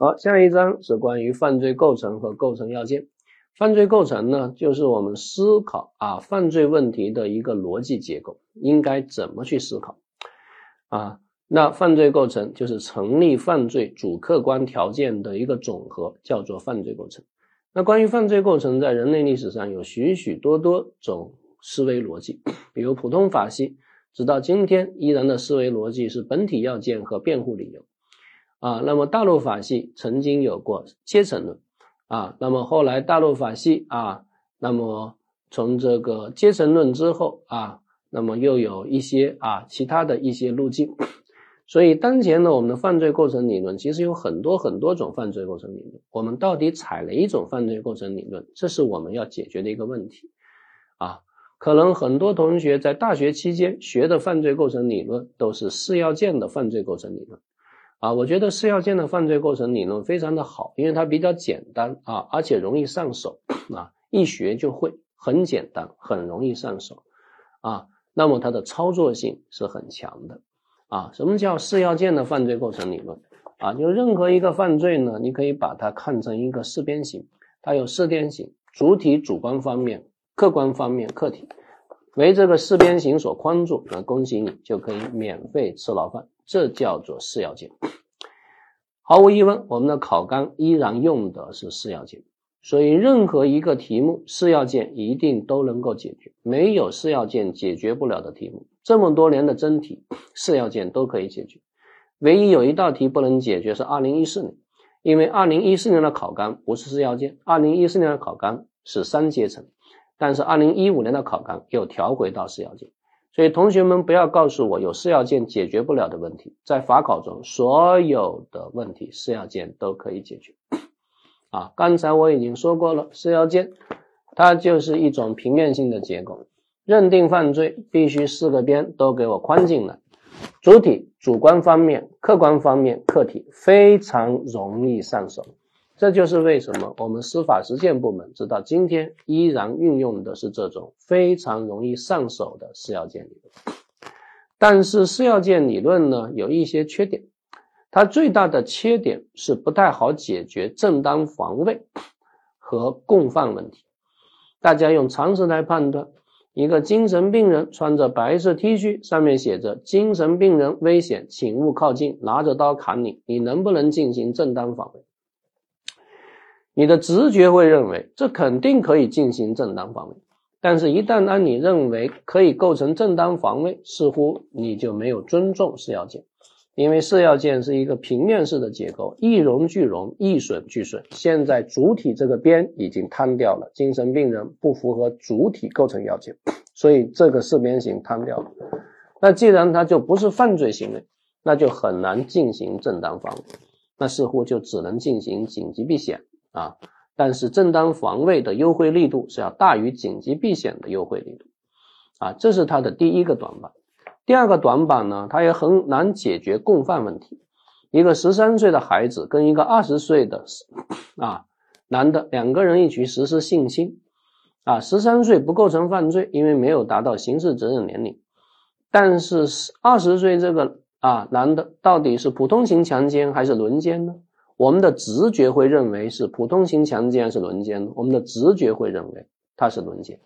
好，下一章是关于犯罪构成和构成要件。犯罪构成呢，就是我们思考啊犯罪问题的一个逻辑结构，应该怎么去思考啊？那犯罪构成就是成立犯罪主客观条件的一个总和，叫做犯罪构成。那关于犯罪构成，在人类历史上有许许多多种思维逻辑，比如普通法系，直到今天依然的思维逻辑是本体要件和辩护理由。啊，那么大陆法系曾经有过阶层论，啊，那么后来大陆法系啊，那么从这个阶层论之后啊，那么又有一些啊其他的一些路径，所以当前呢，我们的犯罪构成理论其实有很多很多种犯罪构成理论，我们到底采哪一种犯罪构成理论，这是我们要解决的一个问题，啊，可能很多同学在大学期间学的犯罪构成理论都是四要件的犯罪构成理论。啊，我觉得四要件的犯罪构成理论非常的好，因为它比较简单啊，而且容易上手 啊，一学就会，很简单，很容易上手啊。那么它的操作性是很强的啊。什么叫四要件的犯罪构成理论啊？就任何一个犯罪呢，你可以把它看成一个四边形，它有四边形，主体主观方面、客观方面、客体为这个四边形所框住，那恭喜你就可以免费吃牢饭。这叫做四要件，毫无疑问，我们的考纲依然用的是四要件，所以任何一个题目四要件一定都能够解决，没有四要件解决不了的题目。这么多年的真题，四要件都可以解决，唯一有一道题不能解决是二零一四年，因为二零一四年的考纲不是四要件，二零一四年的考纲是三阶层，但是二零一五年的考纲又调回到四要件。所以同学们不要告诉我有四要件解决不了的问题，在法考中所有的问题四要件都可以解决。啊，刚才我已经说过了，四要件它就是一种平面性的结构，认定犯罪必须四个边都给我框进来，主体、主观方面、客观方面、客体非常容易上手。这就是为什么我们司法实践部门直到今天依然运用的是这种非常容易上手的四要件理论。但是四要件理论呢有一些缺点，它最大的缺点是不太好解决正当防卫和共犯问题。大家用常识来判断，一个精神病人穿着白色 T 恤，上面写着“精神病人危险，请勿靠近”，拿着刀砍你，你能不能进行正当防卫？你的直觉会认为这肯定可以进行正当防卫，但是，一旦当你认为可以构成正当防卫，似乎你就没有尊重四要件，因为四要件是一个平面式的结构，一荣俱荣，一损俱损。现在主体这个边已经瘫掉了，精神病人不符合主体构成要件，所以这个四边形瘫掉了。那既然它就不是犯罪行为，那就很难进行正当防卫，那似乎就只能进行紧急避险。啊，但是正当防卫的优惠力度是要大于紧急避险的优惠力度，啊，这是它的第一个短板。第二个短板呢，它也很难解决共犯问题。一个十三岁的孩子跟一个二十岁的啊男的两个人一起实施性侵，啊，十三岁不构成犯罪，因为没有达到刑事责任年龄。但是二十岁这个啊男的到底是普通型强奸还是轮奸呢？我们的直觉会认为是普通型强奸是轮奸，我们的直觉会认为它是轮奸，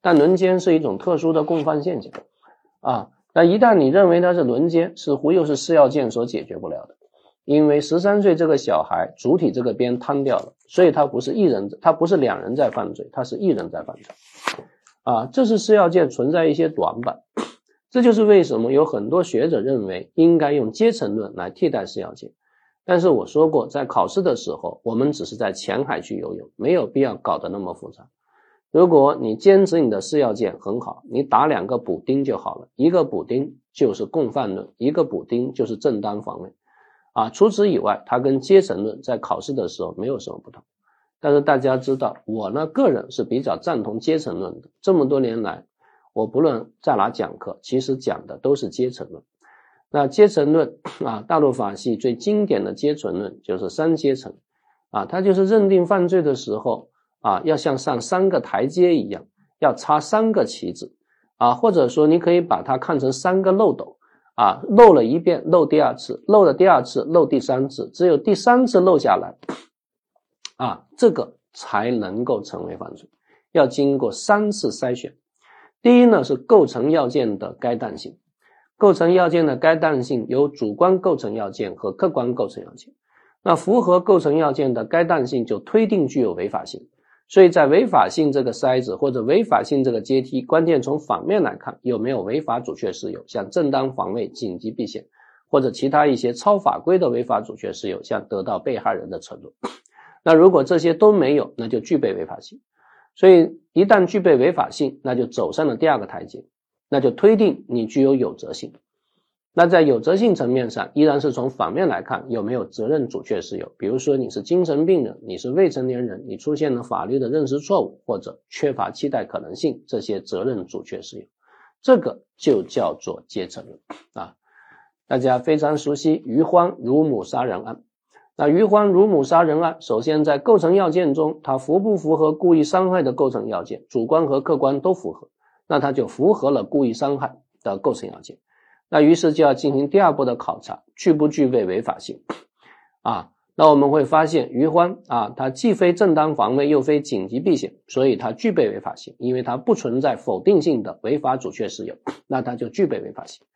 但轮奸是一种特殊的共犯现象啊。那一旦你认为它是轮奸，似乎又是四要件所解决不了的，因为十三岁这个小孩主体这个边瘫掉了，所以他不是一人，他不是两人在犯罪，他是一人在犯罪啊。这是四要件存在一些短板，这就是为什么有很多学者认为应该用阶层论来替代四要件。但是我说过，在考试的时候，我们只是在浅海去游泳，没有必要搞得那么复杂。如果你坚持你的四要件很好，你打两个补丁就好了，一个补丁就是共犯论，一个补丁就是正当防卫。啊，除此以外，它跟阶层论在考试的时候没有什么不同。但是大家知道，我呢个人是比较赞同阶层论的。这么多年来，我不论在哪讲课，其实讲的都是阶层论。那阶层论啊，大陆法系最经典的阶层论就是三阶层，啊，它就是认定犯罪的时候啊，要像上三个台阶一样，要插三个旗子，啊，或者说你可以把它看成三个漏斗，啊，漏了一遍，漏第二次，漏了第二次，漏第三次，只有第三次漏下来，啊，这个才能够成为犯罪，要经过三次筛选。第一呢是构成要件的该当性，构成要件的该当性有主观构成要件和客观构成要件，那符合构成要件的该当性就推定具有违法性。所以在违法性这个筛子或者违法性这个阶梯，关键从反面来看有没有违法阻却事由，像正当防卫、紧急避险，或者其他一些超法规的违法阻却事由，像得到被害人的承诺。那如果这些都没有，那就具备违法性。所以一旦具备违法性，那就走上了第二个台阶，那就推定你具有有责性。那在有责性层面上，依然是从反面来看有没有责任主确事由。比如说你是精神病人，你是未成年人，你出现了法律的认识错误或者缺乏期待可能性，这些责任主确事由，这个就叫做阶层论啊。大家非常熟悉余欢乳母杀人案。那余欢乳母杀人案，首先在构成要件中，它符不符合故意伤害的构成要件？主观和客观都符合，那他就符合了故意伤害的构成要件。那于是就要进行第二步的考察，具不具备违法性？啊，那我们会发现于欢啊，他既非正当防卫，又非紧急避险，所以他具备违法性，因为他不存在否定性的违法阻却事由，那他就具备违法性。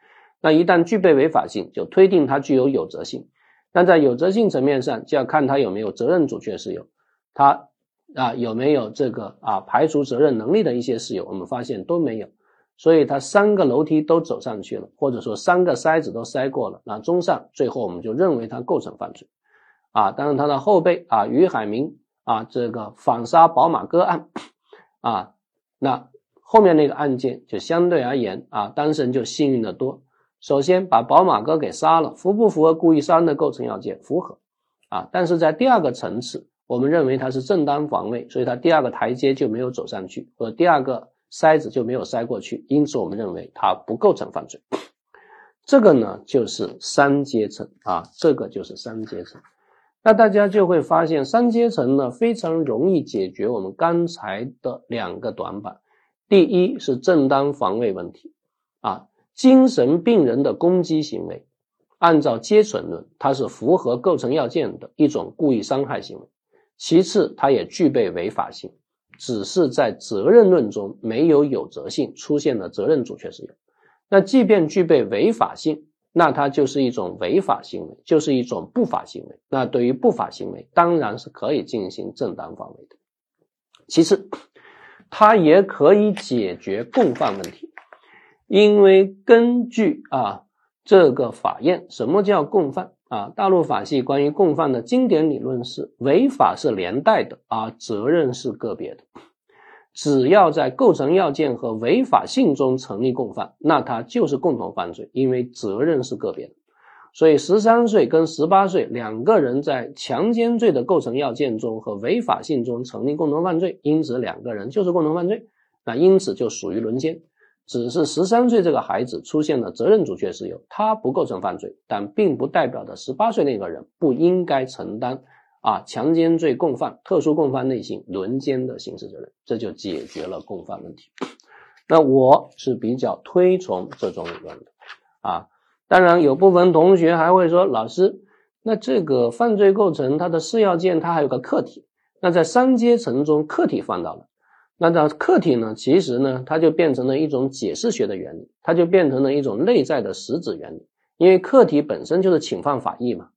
那一旦具备违法性，就推定他具有有责性。但在有责性层面上，就要看他有没有责任阻却事由，他啊有没有这个啊排除责任能力的一些事由，我们发现都没有。所以他三个楼梯都走上去了，或者说三个筛子都筛过了，那综上最后我们就认为他构成犯罪，啊，当然他的后辈啊，于海明啊，这个反杀宝马哥案，啊，那后面那个案件就相对而言啊，当事人就幸运的多。首先把宝马哥给杀了，符不符合故意杀人的构成要件？符合，啊，但是在第二个层次，我们认为他是正当防卫，所以他第二个台阶就没有走上去，和第二个。筛子就没有筛过去，因此我们认为它不构成犯罪。这个呢就是三阶层啊，这个就是三阶层。那大家就会发现，三阶层呢非常容易解决我们刚才的两个短板。第一是正当防卫问题啊，精神病人的攻击行为，按照阶层论，它是符合构成要件的一种故意伤害行为。其次，它也具备违法性。只是在责任论中没有有责性出现了责任主确事由，那即便具备违法性，那它就是一种违法行为，就是一种不法行为。那对于不法行为，当然是可以进行正当防卫的。其次，它也可以解决共犯问题，因为根据啊这个法院，什么叫共犯？啊，大陆法系关于共犯的经典理论是：违法是连带的，而责任是个别的。只要在构成要件和违法性中成立共犯，那他就是共同犯罪，因为责任是个别的。所以，十三岁跟十八岁两个人在强奸罪的构成要件中和违法性中成立共同犯罪，因此两个人就是共同犯罪，那因此就属于轮奸。只是十三岁这个孩子出现了责任主却事由，他不构成犯罪，但并不代表着十八岁那个人不应该承担啊强奸罪共犯、特殊共犯类型轮奸的刑事责任，这就解决了共犯问题。那我是比较推崇这种理论的啊，当然有部分同学还会说，老师，那这个犯罪构成它的四要件，它还有个客体，那在三阶层中客体放到了。那这客体呢？其实呢，它就变成了一种解释学的原理，它就变成了一种内在的实质原理。因为客体本身就是侵犯法益嘛。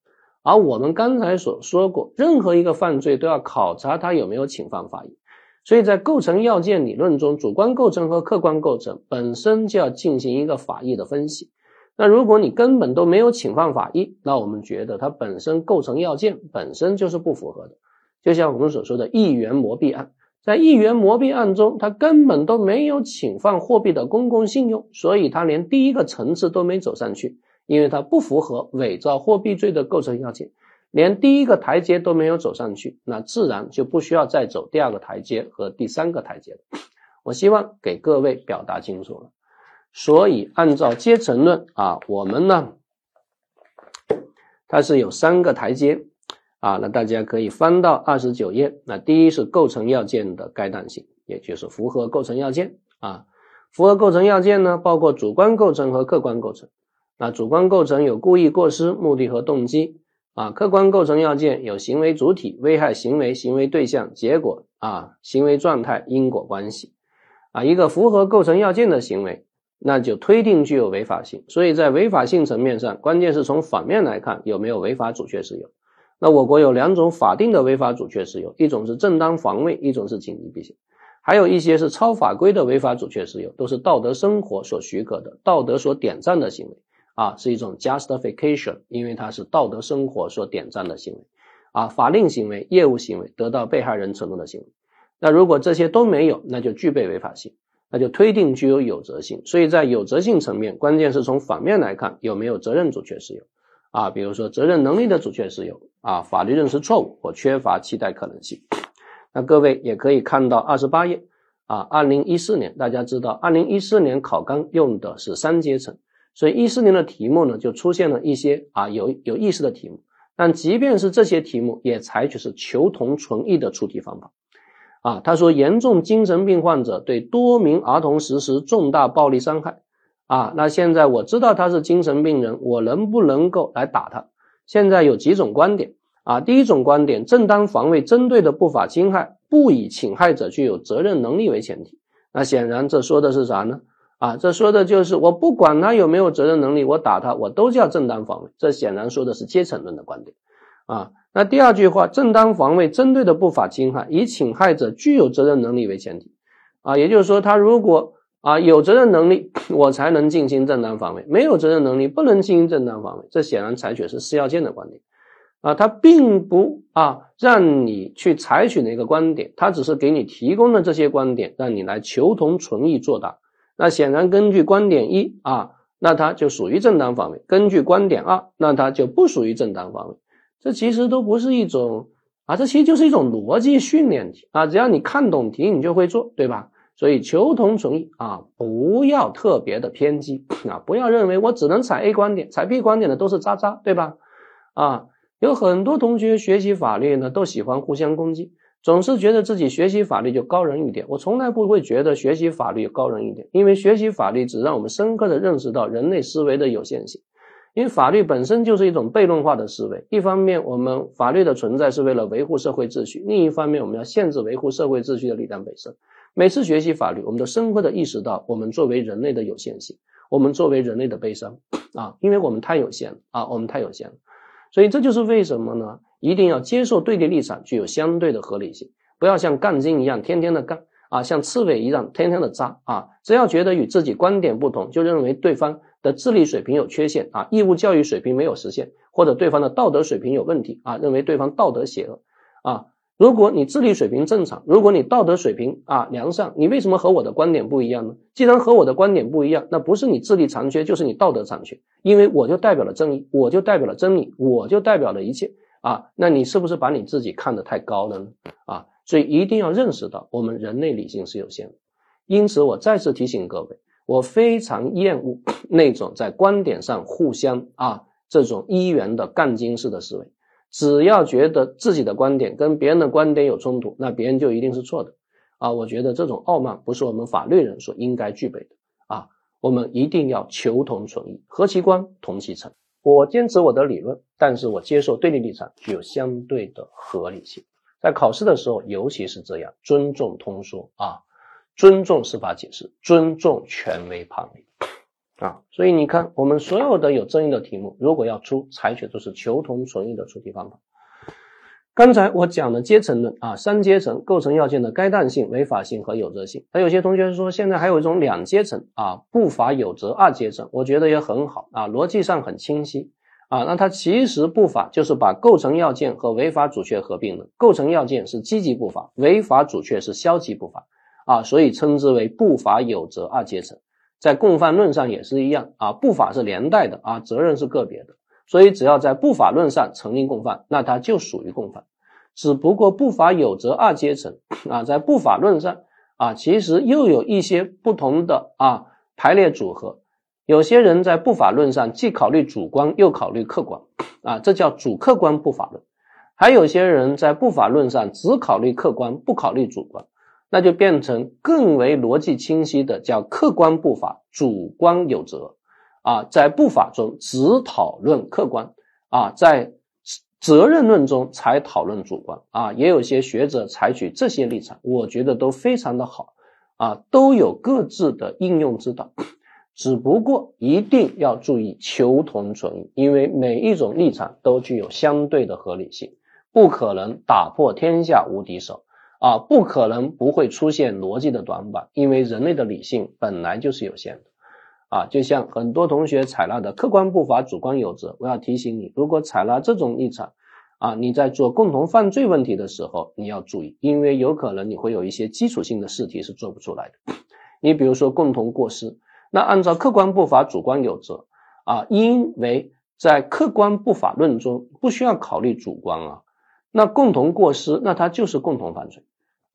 而我们刚才所说过，任何一个犯罪都要考察它有没有侵犯法益。所以在构成要件理论中，主观构成和客观构成本身就要进行一个法益的分析。那如果你根本都没有侵犯法益，那我们觉得它本身构成要件本身就是不符合的。就像我们所说的一元磨币案。在亿元磨币案中，他根本都没有侵犯货币的公共信用，所以他连第一个层次都没走上去，因为他不符合伪造货币罪的构成要件，连第一个台阶都没有走上去，那自然就不需要再走第二个台阶和第三个台阶了。我希望给各位表达清楚了。所以按照阶层论啊，我们呢，它是有三个台阶。啊，那大家可以翻到二十九页。那第一是构成要件的该当性，也就是符合构成要件啊。符合构成要件呢，包括主观构成和客观构成。啊，主观构成有故意过失、目的和动机啊，客观构成要件有行为主体、危害行为、行为对象、结果啊、行为状态、因果关系啊，一个符合构成要件的行为，那就推定具有违法性。所以在违法性层面上，关键是从反面来看有没有违法主确事由。那我国有两种法定的违法阻却事由，一种是正当防卫，一种是紧急避险。还有一些是超法规的违法阻却事由，都是道德生活所许可的、道德所点赞的行为啊，是一种 justification，因为它是道德生活所点赞的行为啊，法令行为、业务行为得到被害人承诺的行为。那如果这些都没有，那就具备违法性，那就推定具有有责性。所以在有责性层面，关键是从反面来看有没有责任阻却事由啊，比如说责任能力的主确事由啊，法律认识错误或缺乏期待可能性。那各位也可以看到二十八页啊，二零一四年大家知道，二零一四年考纲用的是三阶层，所以一四年的题目呢就出现了一些啊有有意思的题目。但即便是这些题目，也采取是求同存异的出题方法啊。他说，严重精神病患者对多名儿童实施重大暴力伤害啊，那现在我知道他是精神病人，我能不能够来打他？现在有几种观点。啊，第一种观点，正当防卫针对的不法侵害，不以侵害者具有责任能力为前提。那显然这说的是啥呢？啊，这说的就是我不管他有没有责任能力，我打他，我都叫正当防卫。这显然说的是阶层论的观点。啊，那第二句话，正当防卫针对的不法侵害，以侵害者具有责任能力为前提。啊，也就是说，他如果啊有责任能力，我才能进行正当防卫；没有责任能力，不能进行正当防卫。这显然采取是四要件的观点。啊，他并不啊让你去采取哪个观点，他只是给你提供了这些观点，让你来求同存异作答。那显然根据观点一啊，那它就属于正当防卫；根据观点二，那它就不属于正当防卫。这其实都不是一种啊，这其实就是一种逻辑训练题啊。只要你看懂题，你就会做，对吧？所以求同存异啊，不要特别的偏激 啊，不要认为我只能采 A 观点，采 B 观点的都是渣渣，对吧？啊。有很多同学学习法律呢，都喜欢互相攻击，总是觉得自己学习法律就高人一点。我从来不会觉得学习法律高人一点，因为学习法律只让我们深刻的认识到人类思维的有限性。因为法律本身就是一种悖论化的思维，一方面我们法律的存在是为了维护社会秩序，另一方面我们要限制维护社会秩序的力量本身。每次学习法律，我们都深刻的意识到我们作为人类的有限性，我们作为人类的悲伤啊，因为我们太有限了啊，我们太有限了。所以这就是为什么呢？一定要接受对立立场，具有相对的合理性，不要像杠精一样天天的杠啊，像刺猬一样天天的扎啊。只要觉得与自己观点不同，就认为对方的智力水平有缺陷啊，义务教育水平没有实现，或者对方的道德水平有问题啊，认为对方道德邪恶啊。如果你智力水平正常，如果你道德水平啊良善，你为什么和我的观点不一样呢？既然和我的观点不一样，那不是你智力残缺，就是你道德残缺。因为我就代表了正义，我就代表了真理，我就代表了一切啊。那你是不是把你自己看得太高了呢？啊，所以一定要认识到我们人类理性是有限的。因此，我再次提醒各位，我非常厌恶那种在观点上互相啊这种一元的杠精式的思维。只要觉得自己的观点跟别人的观点有冲突，那别人就一定是错的啊！我觉得这种傲慢不是我们法律人所应该具备的啊！我们一定要求同存异，和其观，同其尘。我坚持我的理论，但是我接受对立立场，具有相对的合理性。在考试的时候，尤其是这样，尊重通说啊，尊重司法解释，尊重权威判例。啊，所以你看，我们所有的有争议的题目，如果要出，采取都是求同存异的出题方法。刚才我讲的阶层论啊，三阶层构成要件的该当性、违法性和有责性。那有些同学说，现在还有一种两阶层啊，不法有责二阶层，我觉得也很好啊，逻辑上很清晰啊。那它其实不法就是把构成要件和违法主却合并了，构成要件是积极不法，违法主却是消极不法啊，所以称之为不法有责二阶层。在共犯论上也是一样啊，不法是连带的啊，责任是个别的，所以只要在不法论上成立共犯，那他就属于共犯。只不过不法有责二阶层啊，在不法论上啊，其实又有一些不同的啊排列组合。有些人在不法论上既考虑主观又考虑客观啊，这叫主客观不法论。还有些人在不法论上只考虑客观不考虑主观。那就变成更为逻辑清晰的，叫客观不法，主观有责，啊，在不法中只讨论客观啊，在责任论中才讨论主观。啊，也有些学者采取这些立场，我觉得都非常的好。啊，都有各自的应用之道，只不过一定要注意求同存异，因为每一种立场都具有相对的合理性，不可能打破天下无敌手啊，不可能不会出现逻辑的短板，因为人类的理性本来就是有限的。啊，就像很多同学采纳的客观不法，主观有责。我要提醒你，如果采纳这种立场，啊，你在做共同犯罪问题的时候，你要注意，因为有可能你会有一些基础性的试题是做不出来的。你比如说共同过失，那按照客观不法，主观有责，啊，因为在客观不法论中不需要考虑主观啊，那共同过失，那它就是共同犯罪，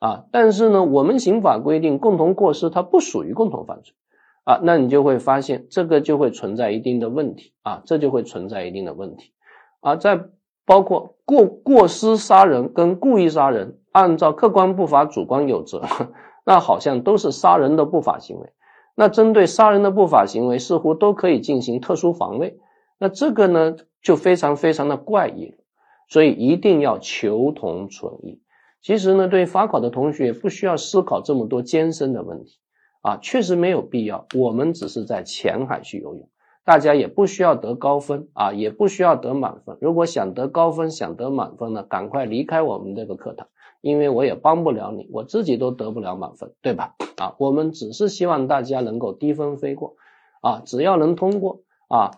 啊，但是呢，我们刑法规定共同过失它不属于共同犯罪。啊，那你就会发现这个就会存在一定的问题啊，这就会存在一定的问题啊。在包括过过失杀人跟故意杀人，按照客观不法，主观有责，那好像都是杀人的不法行为。那针对杀人的不法行为，似乎都可以进行特殊防卫。那这个呢，就非常非常的怪异。所以一定要求同存异。其实呢，对法考的同学不需要思考这么多艰深的问题。啊，确实没有必要。我们只是在浅海去游泳，大家也不需要得高分啊，也不需要得满分。如果想得高分、想得满分呢，赶快离开我们这个课堂，因为我也帮不了你，我自己都得不了满分，对吧？啊，我们只是希望大家能够低分飞过啊，只要能通过啊，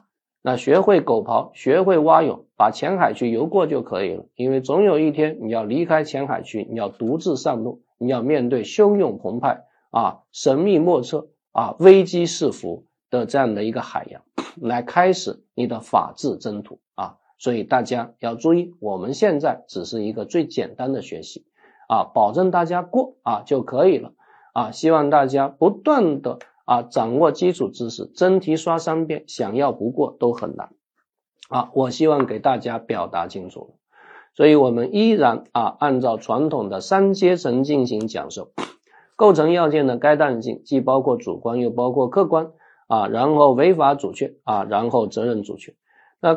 那学会狗刨，学会蛙泳，把浅海区游过就可以了。因为总有一天你要离开浅海区，你要独自上路，你要面对汹涌澎湃。啊，神秘莫测啊，危机四伏的这样的一个海洋，来开始你的法治征途啊！所以大家要注意，我们现在只是一个最简单的学习啊，保证大家过啊就可以了啊！希望大家不断的啊掌握基础知识，真题刷三遍，想要不过都很难啊！我希望给大家表达清楚，所以我们依然啊按照传统的三阶层进行讲授。构成要件的该当性，既包括主观又包括客观啊，然后违法阻却啊，然后责任阻却。那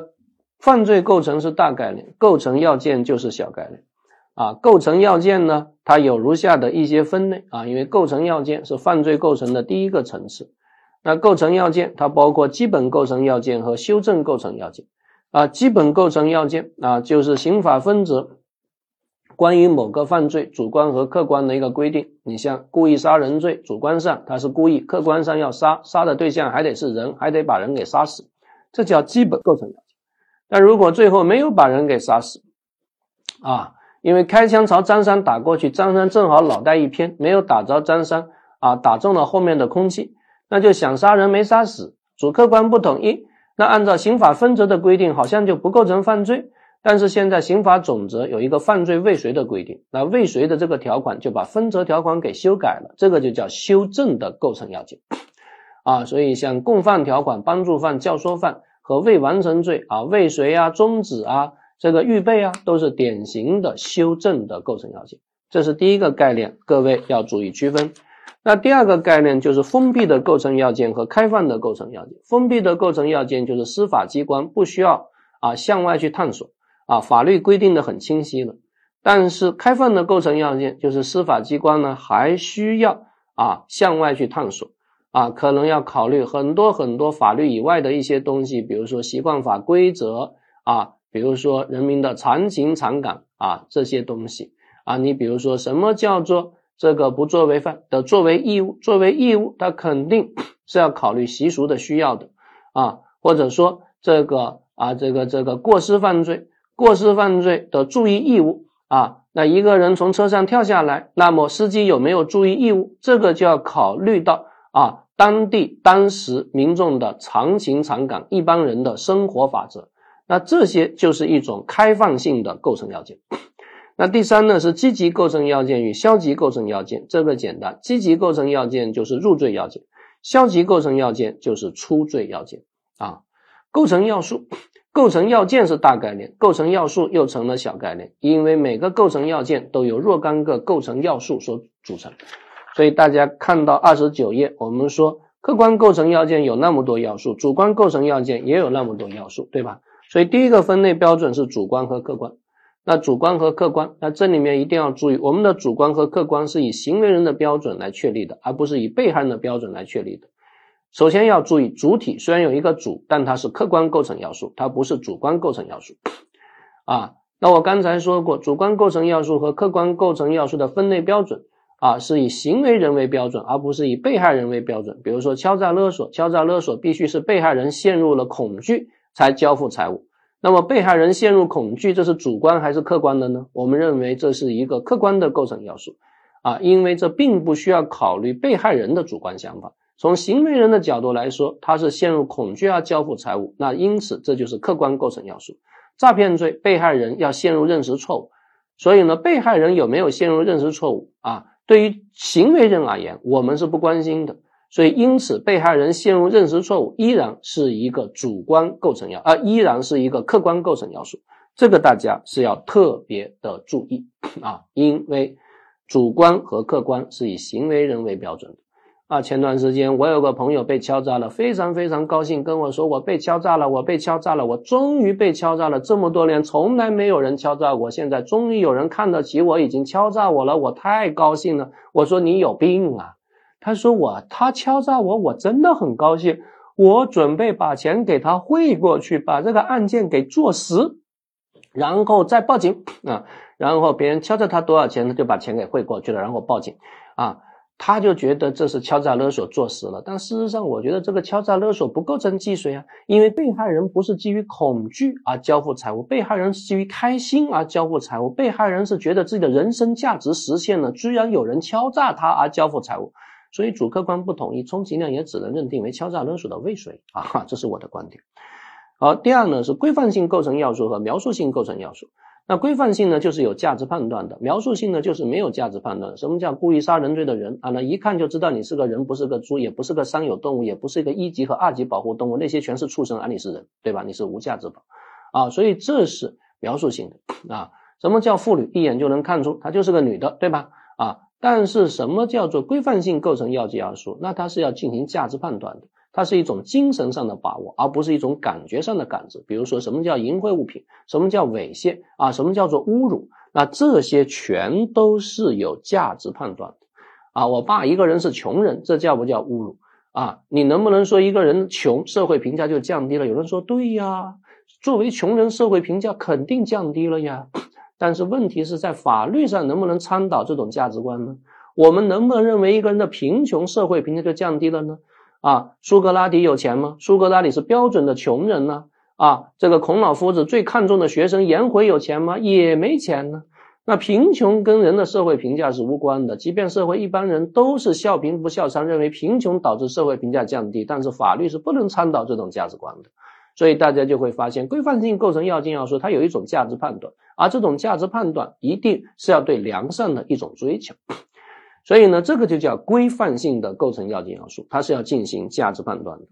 犯罪构成是大概念，构成要件就是小概念啊。构成要件呢，它有如下的一些分类啊，因为构成要件是犯罪构成的第一个层次。那构成要件它包括基本构成要件和修正构成要件啊。基本构成要件啊，就是刑法分则。关于某个犯罪主观和客观的一个规定，你像故意杀人罪，主观上他是故意，客观上要杀，杀的对象还得是人，还得把人给杀死，这叫基本构成要件。但如果最后没有把人给杀死，啊，因为开枪朝张三打过去，张三正好脑袋一偏，没有打着张三，啊，打中了后面的空气，那就想杀人没杀死，主客观不统一，那按照刑法分则的规定，好像就不构成犯罪。但是现在刑法总则有一个犯罪未遂的规定，那未遂的这个条款就把分则条款给修改了，这个就叫修正的构成要件啊。所以像共犯条款、帮助犯、教唆犯和未完成罪啊、未遂啊、终止啊、这个预备啊，都是典型的修正的构成要件。这是第一个概念，各位要注意区分。那第二个概念就是封闭的构成要件和开放的构成要件。封闭的构成要件就是司法机关不需要啊向外去探索。啊，法律规定的很清晰了，但是开放的构成要件就是司法机关呢还需要啊向外去探索啊，可能要考虑很多很多法律以外的一些东西，比如说习惯法规则啊，比如说人民的常情常感啊这些东西啊，你比如说什么叫做这个不作为犯的作为义务，作为义务，它肯定 是要考虑习俗的需要的啊，或者说这个啊这个这个过失犯罪。过失犯罪的注意义务啊，那一个人从车上跳下来，那么司机有没有注意义务？这个就要考虑到啊，当地当时民众的常情常感，一般人的生活法则。那这些就是一种开放性的构成要件。那第三呢，是积极构成要件与消极构成要件。这个简单，积极构成要件就是入罪要件，消极构成要件就是出罪要件啊。构成要素。构成要件是大概念，构成要素又成了小概念，因为每个构成要件都有若干个构成要素所组成。所以大家看到二十九页，我们说客观构成要件有那么多要素，主观构成要件也有那么多要素，对吧？所以第一个分类标准是主观和客观。那主观和客观，那这里面一定要注意，我们的主观和客观是以行为人的标准来确立的，而不是以被害人的标准来确立的。首先要注意，主体虽然有一个主，但它是客观构成要素，它不是主观构成要素。啊，那我刚才说过，主观构成要素和客观构成要素的分类标准啊，是以行为人为标准，而不是以被害人为标准。比如说敲诈勒索，敲诈勒索必须是被害人陷入了恐惧才交付财物。那么被害人陷入恐惧，这是主观还是客观的呢？我们认为这是一个客观的构成要素啊，因为这并不需要考虑被害人的主观想法。从行为人的角度来说，他是陷入恐惧而交付财物，那因此这就是客观构成要素。诈骗罪被害人要陷入认识错误，所以呢，被害人有没有陷入认识错误啊？对于行为人而言，我们是不关心的。所以，因此，被害人陷入认识错误，依然是一个主观构成要，啊，依然是一个客观构成要素。这个大家是要特别的注意啊，因为主观和客观是以行为人为标准的啊。前段时间，我有个朋友被敲诈了，非常非常高兴，跟我说：“我被敲诈了，我被敲诈了，我终于被敲诈了。这么多年从来没有人敲诈我，现在终于有人看得起我，已经敲诈我了，我太高兴了。”我说：“你有病啊！”他说我他敲诈我，我真的很高兴，我准备把钱给他汇过去，把这个案件给做实，然后再报警啊。然后别人敲诈他多少钱，他就把钱给汇过去了，然后报警啊。他就觉得这是敲诈勒索坐实了，但事实上，我觉得这个敲诈勒索不构成既遂啊，因为被害人不是基于恐惧而交付财物，被害人是基于开心而交付财物，被害人是觉得自己的人生价值实现了，居然有人敲诈他而交付财物。所以主客观不统一，充其量也只能认定为敲诈勒索的未遂啊，这是我的观点。好，第二呢是规范性构成要素和描述性构成要素。那规范性呢就是有价值判断的，描述性呢就是没有价值判断。什么叫故意杀人罪的人啊？那一看就知道你是个人，不是个猪，也不是个三有动物，也不是一个一级和二级保护动物，那些全是畜生，而你是人，对吧？你是无价之宝啊，所以这是描述性的啊。什么叫妇女？一眼就能看出她就是个女的，对吧？啊。但是什么叫做规范性构成要件要素？那它是要进行价值判断的，它是一种精神上的把握，而不是一种感觉上的感知。比如说，什么叫淫秽物品？什么叫猥亵？啊，什么叫做侮辱？那这些全都是有价值判断的。啊，我爸一个人是穷人，这叫不叫侮辱？啊，你能不能说一个人穷，社会评价就降低了？有人说对呀，作为穷人，社会评价肯定降低了呀。但是问题是在法律上能不能倡导这种价值观呢？我们能不能认为一个人的贫穷社会评价就降低了呢？啊，苏格拉底有钱吗？苏格拉底是标准的穷人呢？啊，这个孔老夫子最看重的学生颜回有钱吗？也没钱呢。那贫穷跟人的社会评价是无关的，即便社会一般人都是笑贫不笑娼，认为贫穷导致社会评价降低，但是法律是不能倡导这种价值观的。所以大家就会发现，规范性构成要件要素，它有一种价值判断，而这种价值判断一定是要对良善的一种追求。所以呢，这个就叫规范性的构成要件要素，它是要进行价值判断的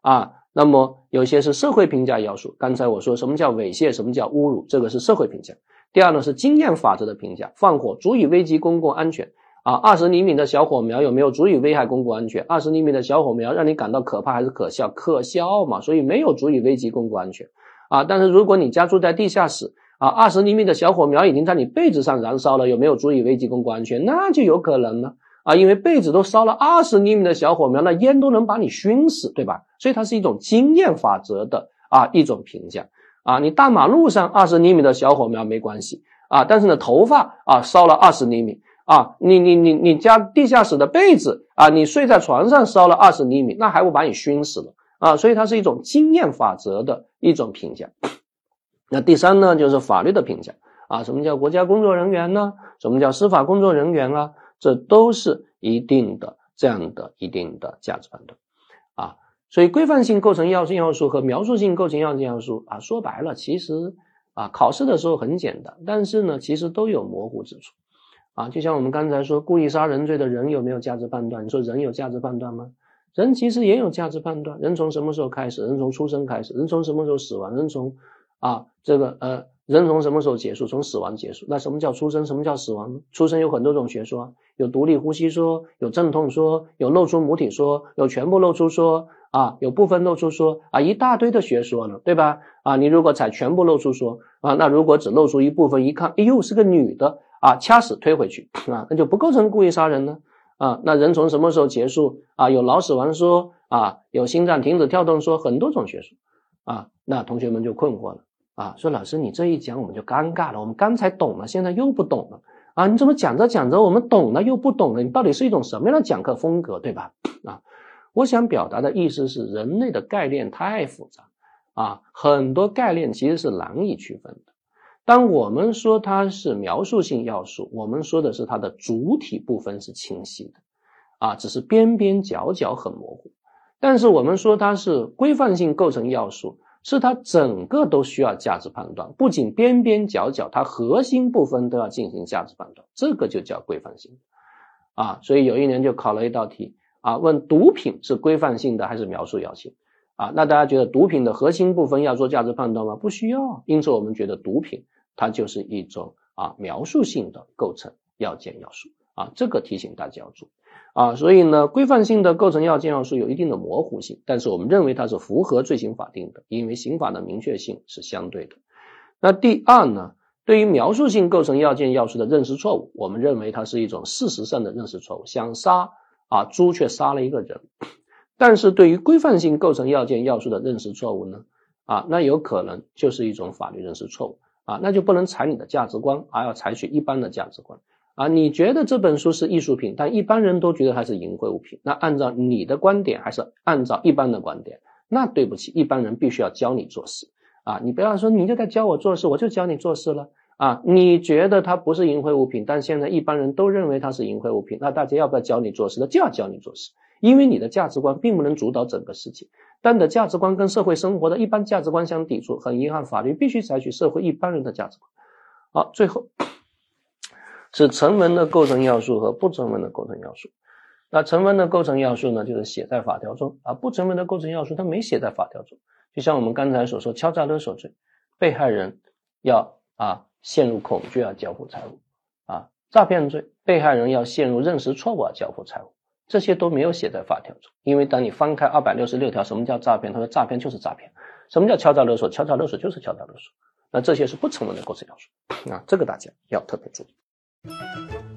啊。那么有些是社会评价要素，刚才我说什么叫猥亵，什么叫侮辱，这个是社会评价。第二呢是经验法则的评价，放火足以危及公共安全。啊，二十厘米的小火苗有没有足以危害公共安全？二十厘米的小火苗让你感到可怕还是可笑？可笑嘛，所以没有足以危及公共安全。啊，但是如果你家住在地下室，啊，二十厘米的小火苗已经在你被子上燃烧了，有没有足以危及公共安全？那就有可能了。啊，因为被子都烧了二十厘米的小火苗，那烟都能把你熏死，对吧？所以它是一种经验法则的啊一种评价。啊，你大马路上二十厘米的小火苗没关系啊，但是呢，头发啊烧了二十厘米。啊，你你你你家地下室的被子啊，你睡在床上烧了二十厘米，那还不把你熏死了啊？所以它是一种经验法则的一种评价。那第三呢，就是法律的评价啊，什么叫国家工作人员呢？什么叫司法工作人员啊？这都是一定的这样的一定的价值判断啊。所以规范性构成要件要素和描述性构成要件要素啊，说白了，其实啊，考试的时候很简单，但是呢，其实都有模糊之处。啊，就像我们刚才说，故意杀人罪的人有没有价值判断？你说人有价值判断吗？人其实也有价值判断。人从什么时候开始？人从出生开始。人从什么时候死亡？人从啊，这个呃人从什么时候结束？从死亡结束。那什么叫出生？什么叫死亡呢？出生有很多种学说，有独立呼吸说，有阵痛说，有露出母体说，有全部露出说，啊，有部分露出说，啊，一大堆的学说呢，对吧？啊，你如果采全部露出说，啊，那如果只露出一部分，一看，哎呦，是个女的，啊，掐死推回去，啊，那就不构成故意杀人呢，啊，那人从什么时候结束？啊，有脑死亡说，啊，有心脏停止跳动说，很多种学说，啊，那同学们就困惑了。啊，说老师，你这一讲我们就尴尬了。我们刚才懂了，现在又不懂了。啊，你怎么讲着讲着我们懂了又不懂了？你到底是一种什么样的讲课风格，对吧？啊，我想表达的意思是，人类的概念太复杂啊，很多概念其实是难以区分的。当我们说它是描述性要素，我们说的是它的主体部分是清晰的，啊，只是边边角角很模糊。但是我们说它是规范性构成要素。是它整个都需要价值判断，不仅边边角角，它核心部分都要进行价值判断，这个就叫规范性啊。所以有一年就考了一道题啊，问毒品是规范性的还是描述要性啊？那大家觉得毒品的核心部分要做价值判断吗？不需要。因此我们觉得毒品它就是一种啊描述性的构成要件要素啊，这个提醒大家要注意。啊，所以呢，规范性的构成要件要素有一定的模糊性，但是我们认为它是符合罪行法定的，因为刑法的明确性是相对的。那第二呢，对于描述性构成要件要素的认识错误，我们认为它是一种事实上的认识错误，想杀啊猪却杀了一个人。但是对于规范性构成要件要素的认识错误呢，啊，那有可能就是一种法律认识错误啊，那就不能采你的价值观，而要采取一般的价值观。啊，你觉得这本书是艺术品，但一般人都觉得它是淫秽物品。那按照你的观点，还是按照一般的观点？那对不起，一般人必须要教你做事啊！你不要说你就在教我做事，我就教你做事了啊！你觉得它不是淫秽物品，但现在一般人都认为它是淫秽物品，那大家要不要教你做事呢？就要教你做事，因为你的价值观并不能主导整个事情，但你的价值观跟社会生活的一般价值观相抵触。很遗憾，法律必须采取社会一般人的价值观。好，最后。是成文的构成要素和不成文的构成要素。那成文的构成要素呢，就是写在法条中啊；不成文的构成要素，它没写在法条中。就像我们刚才所说，敲诈勒索罪，被害人要啊陷入恐惧啊交付财物啊；诈骗罪，被害人要陷入认识错误啊交付财物，这些都没有写在法条中。因为当你翻开二百六十六条，什么叫诈骗？他说诈骗就是诈骗。什么叫敲诈勒索？敲诈勒索就是敲诈勒索。那这些是不成文的构成要素啊，这个大家要特别注意。